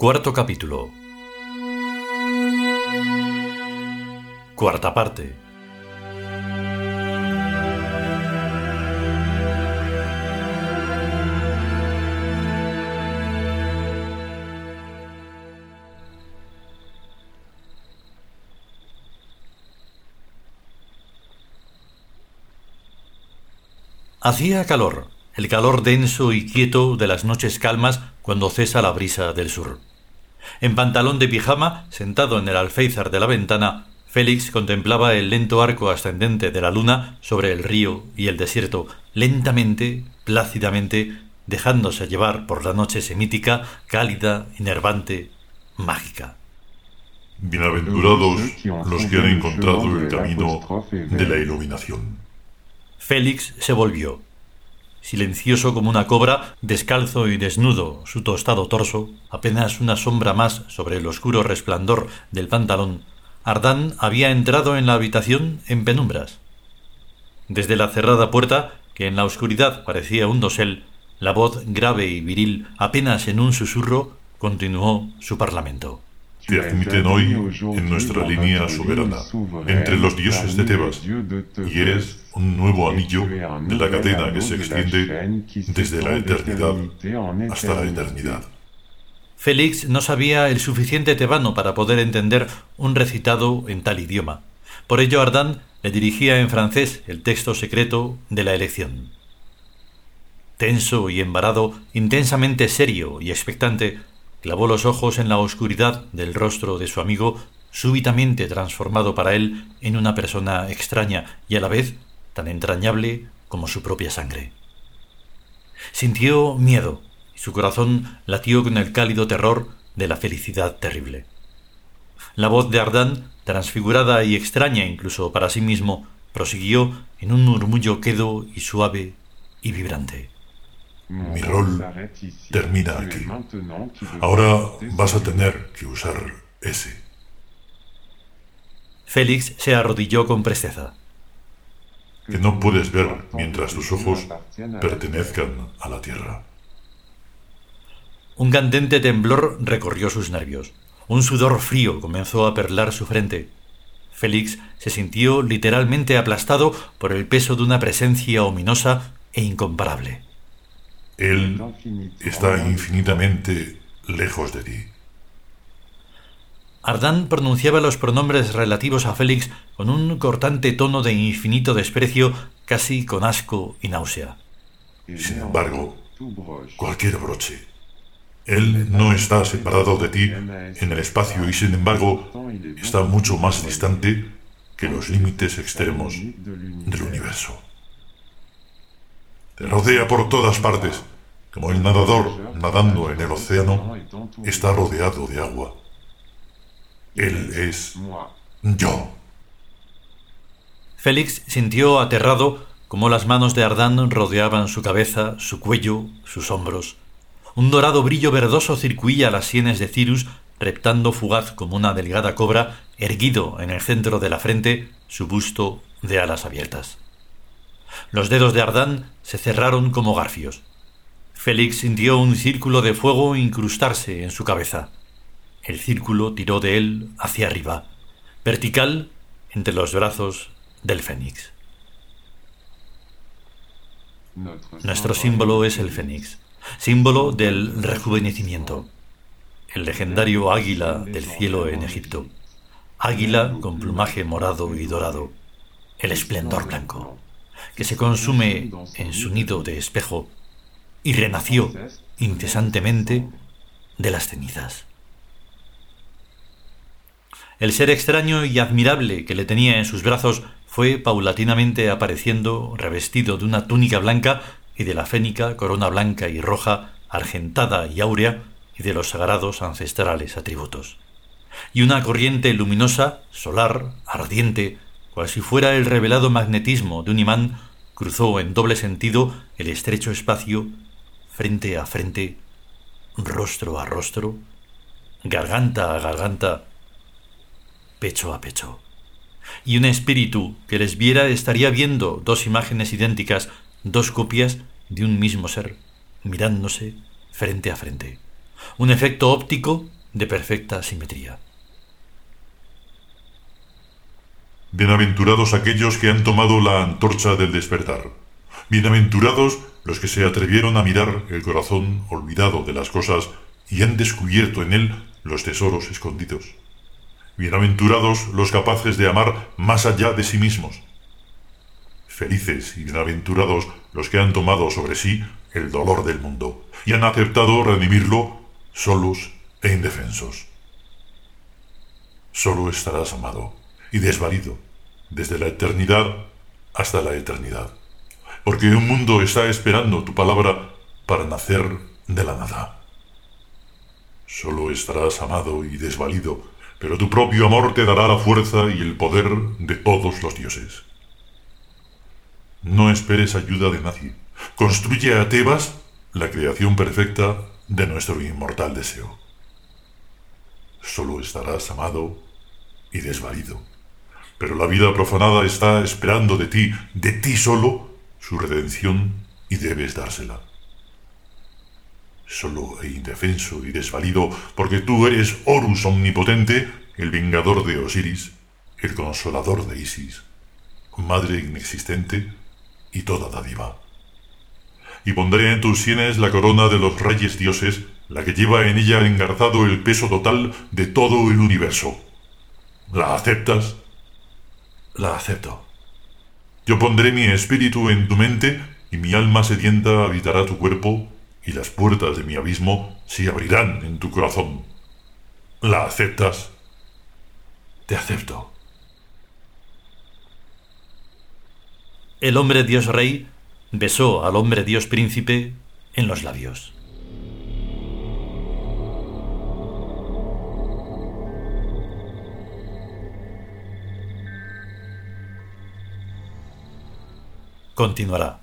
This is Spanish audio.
Cuarto capítulo. Cuarta parte. Hacía calor, el calor denso y quieto de las noches calmas cuando cesa la brisa del sur. En pantalón de pijama, sentado en el alféizar de la ventana, Félix contemplaba el lento arco ascendente de la luna sobre el río y el desierto, lentamente, plácidamente, dejándose llevar por la noche semítica, cálida, enervante, mágica. Bienaventurados los que han encontrado el camino de la iluminación. Félix se volvió. Silencioso como una cobra, descalzo y desnudo, su tostado torso, apenas una sombra más sobre el oscuro resplandor del pantalón, Ardán había entrado en la habitación en penumbras. Desde la cerrada puerta, que en la oscuridad parecía un dosel, la voz grave y viril, apenas en un susurro, continuó su parlamento te admiten hoy en nuestra línea soberana, entre los dioses de Tebas, y eres un nuevo anillo de la cadena que se extiende desde la eternidad hasta la eternidad. Félix no sabía el suficiente tebano para poder entender un recitado en tal idioma. Por ello Ardán le dirigía en francés el texto secreto de la elección. Tenso y embarado, intensamente serio y expectante, clavó los ojos en la oscuridad del rostro de su amigo, súbitamente transformado para él en una persona extraña y a la vez tan entrañable como su propia sangre. Sintió miedo y su corazón latió con el cálido terror de la felicidad terrible. La voz de Ardán, transfigurada y extraña incluso para sí mismo, prosiguió en un murmullo quedo y suave y vibrante. Mi rol termina aquí. Ahora vas a tener que usar ese. Félix se arrodilló con presteza. Que no puedes ver mientras tus ojos pertenezcan a la tierra. Un candente temblor recorrió sus nervios. Un sudor frío comenzó a perlar su frente. Félix se sintió literalmente aplastado por el peso de una presencia ominosa e incomparable. Él está infinitamente lejos de ti. Ardán pronunciaba los pronombres relativos a Félix con un cortante tono de infinito desprecio, casi con asco y náusea. Sin embargo, cualquier broche. Él no está separado de ti en el espacio y sin embargo está mucho más distante que los límites extremos del universo. Te rodea por todas partes como el nadador nadando en el océano está rodeado de agua. Él es yo. Félix sintió aterrado como las manos de Ardán rodeaban su cabeza, su cuello, sus hombros. Un dorado brillo verdoso circuía las sienes de Cirus, reptando fugaz como una delgada cobra, erguido en el centro de la frente, su busto de alas abiertas. Los dedos de Ardán se cerraron como garfios. Félix sintió un círculo de fuego incrustarse en su cabeza. El círculo tiró de él hacia arriba, vertical entre los brazos del fénix. Nuestro símbolo es el fénix, símbolo del rejuvenecimiento, el legendario águila del cielo en Egipto, águila con plumaje morado y dorado, el esplendor blanco, que se consume en su nido de espejo y renació incesantemente de las cenizas. El ser extraño y admirable que le tenía en sus brazos fue paulatinamente apareciendo revestido de una túnica blanca y de la fénica corona blanca y roja, argentada y áurea, y de los sagrados ancestrales atributos. Y una corriente luminosa, solar, ardiente, cual si fuera el revelado magnetismo de un imán, cruzó en doble sentido el estrecho espacio frente a frente, rostro a rostro, garganta a garganta, pecho a pecho. Y un espíritu que les viera estaría viendo dos imágenes idénticas, dos copias de un mismo ser, mirándose frente a frente. un efecto óptico de perfecta simetría. Bienaventurados aquellos que han tomado la antorcha del despertar. Bienaventurados los que se atrevieron a mirar el corazón olvidado de las cosas y han descubierto en él los tesoros escondidos. Bienaventurados los capaces de amar más allá de sí mismos. Felices y bienaventurados los que han tomado sobre sí el dolor del mundo y han aceptado redimirlo solos e indefensos. Solo estarás amado y desvalido desde la eternidad hasta la eternidad, porque un mundo está esperando tu palabra para nacer de la nada. Solo estarás amado y desvalido, pero tu propio amor te dará la fuerza y el poder de todos los dioses. No esperes ayuda de nadie. Construye a Tebas la creación perfecta de nuestro inmortal deseo. Solo estarás amado y desvalido. Pero la vida profanada está esperando de ti, de ti solo, su redención y debes dársela. Solo e indefenso y desvalido, porque tú eres Horus omnipotente, el vengador de Osiris, el consolador de Isis, madre inexistente, y toda dádiva. Y pondré en tus sienes la corona de los reyes dioses, la que lleva en ella engarzado el peso total de todo el universo. ¿La aceptas? La acepto. Yo pondré mi espíritu en tu mente y mi alma sedienta habitará tu cuerpo y las puertas de mi abismo se abrirán en tu corazón. ¿La aceptas? Te acepto. el hombre Dios rey besó al hombre Dios príncipe en los labios. Continuará.